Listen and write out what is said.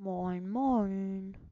Moin, moin.